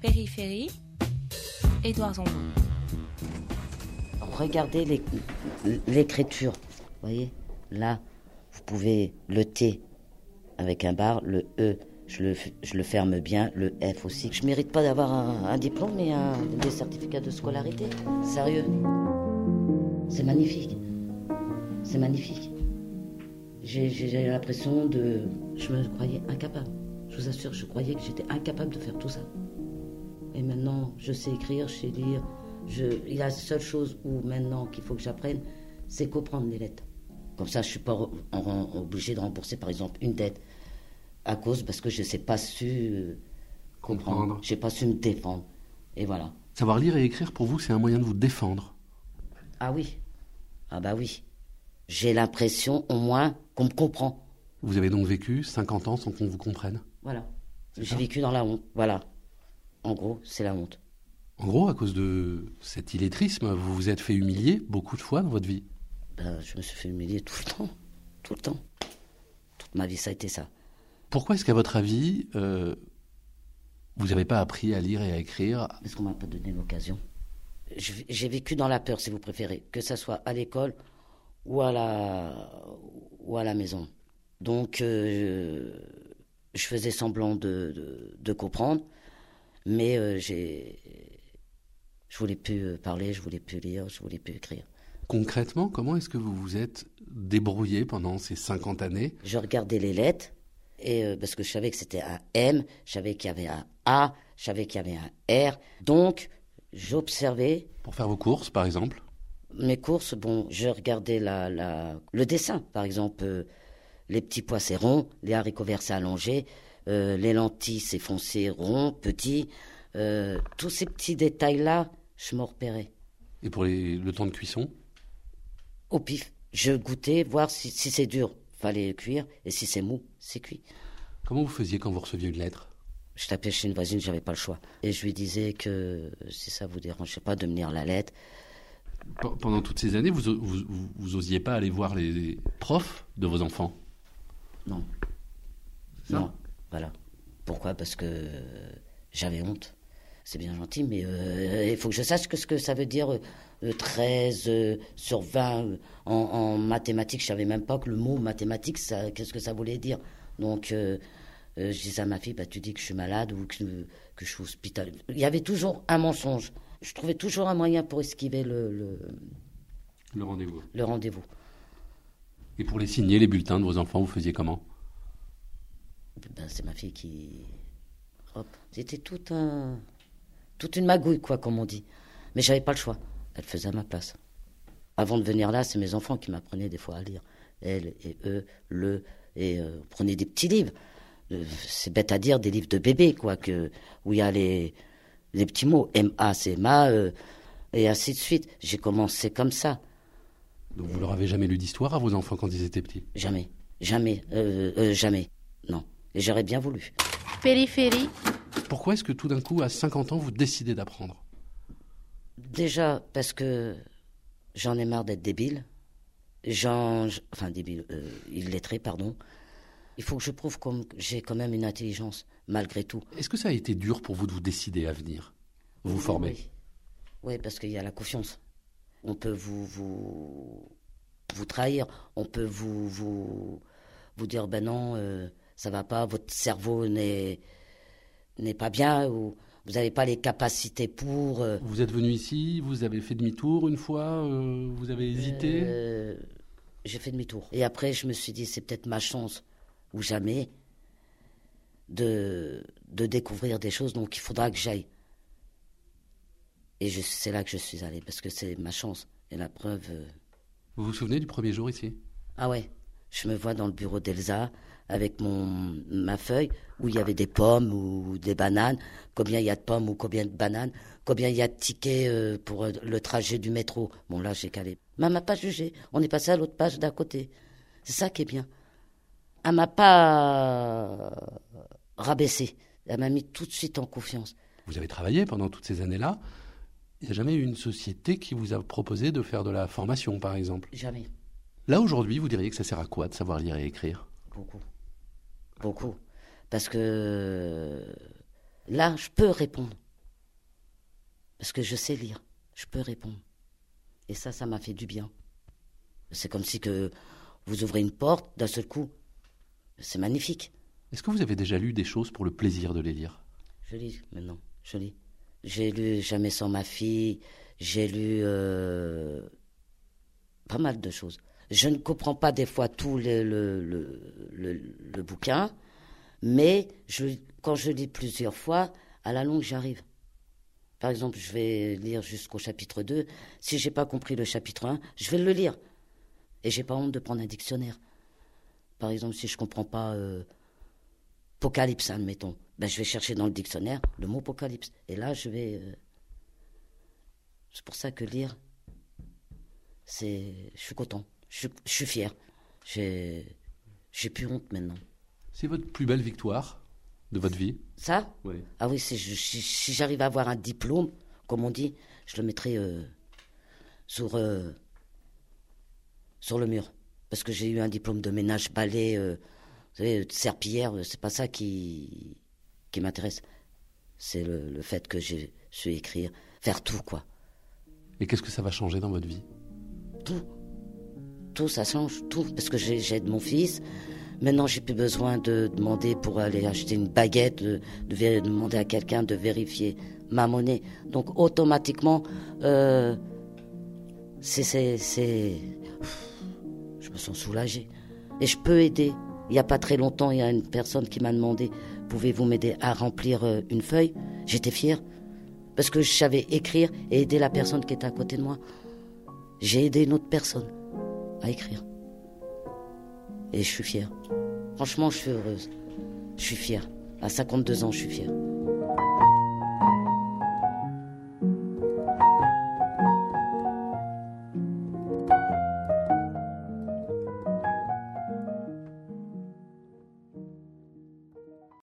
Périphérie, Édouard Zombo. Regardez l'é- l'écriture. Voyez Là, vous pouvez le T avec un bar, le E, je le, ferme bien, le F aussi. Je mérite pas d'avoir un, diplôme et un, des certificats de scolarité. Sérieux. C'est magnifique. C'est magnifique. J'ai l'impression de... Je me croyais incapable. Je vous assure, je croyais que j'étais incapable de faire tout ça. Et maintenant, je sais écrire, je sais lire. Je, il y a la seule chose où maintenant qu'il faut que j'apprenne, c'est comprendre les lettres. Comme ça, je suis pas en- en- obligé de rembourser, par exemple, une dette à cause parce que je ne sais pas su euh, comprendre. Comprendre. Je n'ai pas su me défendre. Et voilà. Savoir lire et écrire, pour vous, c'est un moyen de vous défendre. Ah oui. Ah bah oui. J'ai l'impression, au moins, qu'on me comprend. Vous avez donc vécu 50 ans sans qu'on vous comprenne. Voilà. J'ai vécu dans la honte. Voilà. En gros, c'est la honte. En gros, à cause de cet illettrisme, vous vous êtes fait humilier beaucoup de fois dans votre vie. Ben, je me suis fait humilier tout le temps. Tout le temps. Toute ma vie, ça a été ça. Pourquoi est-ce qu'à votre avis, euh, vous n'avez pas appris à lire et à écrire Parce qu'on m'a pas donné l'occasion. J'ai vécu dans la peur, si vous préférez, que ça soit à l'école ou à la ou à la maison. Donc, euh, je faisais semblant de, de, de comprendre, mais euh, j'ai, je voulais plus euh, parler, je voulais plus lire, je voulais plus écrire. Concrètement, comment est-ce que vous vous êtes débrouillé pendant ces 50 années? Je regardais les lettres et euh, parce que je savais que c'était un M, je savais qu'il y avait un A, je savais qu'il y avait un R. Donc, j'observais pour faire vos courses, par exemple? mes courses, bon, je regardais la, la, le dessin, par exemple, euh, les petits pois c'est rond, les haricots verts c'est allongé, euh, les lentilles c'est foncé, rond, petit. Euh, tous ces petits détails-là, je m'en repérais. Et pour les- le temps de cuisson? Au pif, je goûtais, voir si, si c'est dur, fallait cuire, et si c'est mou, c'est cuit. Comment vous faisiez quand vous receviez une lettre? Je tapais chez une voisine, j'avais pas le choix. Et je lui disais que si ça vous dérangeait pas de me lire la lettre, Pe- Pendant toutes ces années, vous, vous, vous- vous osiez pas aller voir les profs de vos enfants? Non? Non, voilà. Pourquoi? Parce que j'avais honte. C'est bien gentil, mais euh, il faut que je sache que ce que ça veut dire euh, euh, 13 euh, sur 20 euh, en, en mathématiques. Je savais même pas que le mot mathématiques, qu'est-ce que ça voulait dire. Donc, euh, je disais à ma fille, bah, tu dis que je suis malade ou que, que je suis hospitalisé. Il y avait toujours un mensonge. Je trouvais toujours un moyen pour esquiver le, le, Le rendez-vous. le rendez-vous. Et pour les signer, les bulletins de vos enfants, vous faisiez comment? Ben, c'est ma fille qui. Hop. C'était tout un. Toute une magouille, quoi, comme on dit. Mais j'avais pas le choix. Elle faisait à ma place. Avant de venir là, c'est mes enfants qui m'apprenaient des fois à lire. Elle et eux, le. Et euh, on prenait des petits livres. Euh, c'est bête à dire, des livres de bébé, quoi, que, où il y a les, les petits mots. M-A, c'est ma, euh, et ainsi de suite. J'ai commencé comme ça. Donc vous leur avez jamais lu d'histoire à vos enfants quand ils étaient petits? Jamais. Jamais. Euh, euh, jamais. Non. Et j'aurais bien voulu. Périphérie, Pourquoi est-ce que tout d'un coup, à 50 ans, vous décidez d'apprendre? Déjà parce que j'en ai marre d'être débile. J'en, enfin débile, euh, illettré, pardon. Il faut que je prouve que j'ai quand même une intelligence, malgré tout. Est-ce que ça a été dur pour vous de vous décider à venir? Vous former Oui, Oui, parce qu'il y a la confiance. On peut vous, vous, vous trahir. On peut vous, vous, vous dire, ben non, euh, ça va pas, votre cerveau n'est, n'est pas bien, ou vous n'avez pas les capacités pour. euh, Vous êtes venu ici, vous avez fait demi-tour une fois, euh, vous avez hésité Euh, j'ai fait demi-tour. Et après, je me suis dit, c'est peut-être ma chance, ou jamais, de, de découvrir des choses, donc il faudra que j'aille. Et c'est là que je suis allé, parce que c'est ma chance. Et la preuve. Vous vous souvenez du premier jour ici? Ah ouais, je me vois dans le bureau d'Elsa avec mon ma feuille où il y avait des pommes ou des bananes, combien il y a de pommes ou combien de bananes, combien il y a de tickets euh, pour euh, le trajet du métro? Bon là j'ai calé. Mais elle m'a pas jugé. On est passé à l'autre page d'à côté. C'est ça qui est bien. Elle m'a pas euh, rabaissé. Elle m'a mis tout de suite en confiance. Vous avez travaillé pendant toutes ces années-là. Il n'y a jamais eu une société qui vous a proposé de faire de la formation, par exemple? Jamais. Là, aujourd'hui, vous diriez que ça sert à quoi de savoir lire et écrire? Beaucoup. Beaucoup. Parce que là, je peux répondre. Parce que je sais lire, je peux répondre. Et ça, ça m'a fait du bien. C'est comme si que vous ouvrez une porte d'un seul coup. C'est magnifique. Est-ce que vous avez déjà lu des choses pour le plaisir de les lire? Je lis maintenant, je lis. J'ai lu Jamais sans ma fille, j'ai lu euh, pas mal de choses. Je ne comprends pas des fois tout le, le, le, bouquin, mais je, quand je lis plusieurs fois, à la longue, j'arrive. Par exemple, je vais lire jusqu'au chapitre 2. Si j'ai pas compris le chapitre 1, je vais le lire. Et j'ai pas honte de prendre un dictionnaire. Par exemple, si je comprends pas euh, apocalypse, admettons, ben, je vais chercher dans le dictionnaire le mot apocalypse. Et là, je vais. Euh, c'est pour ça que lire, c'est. Je suis content. Je, je suis fier. J'ai. Plus honte maintenant. C'est votre plus belle victoire de votre vie Ça? Oui. Ah oui, si, si, j'arrive à avoir un diplôme, comme on dit, je le mettrai euh, sur, euh, sur le mur. Parce que j'ai eu un diplôme de ménage balai, euh, vous savez, serpillière, c'est pas ça qui, qui m'intéresse. C'est le, le, fait que j'ai su écrire, faire tout, quoi. Et qu'est-ce que ça va changer dans votre vie? Tout. Ça change, tout. Parce que j'aide mon fils, Maintenant, j'ai plus besoin de demander pour aller acheter une baguette, de, demander à quelqu'un de vérifier ma monnaie. Donc, automatiquement, euh, c'est, je me sens soulagé. Et je peux aider. Il n'y a pas très longtemps, il y a une personne qui m'a demandé Pouvez-vous m'aider à remplir euh, une feuille? J'étais fier. Parce que je savais écrire et aider la personne qui était à côté de moi. J'ai aidé une autre personne à écrire. Et je suis fière. Franchement, je suis heureuse. Je suis fière. À 52 ans, je suis fière.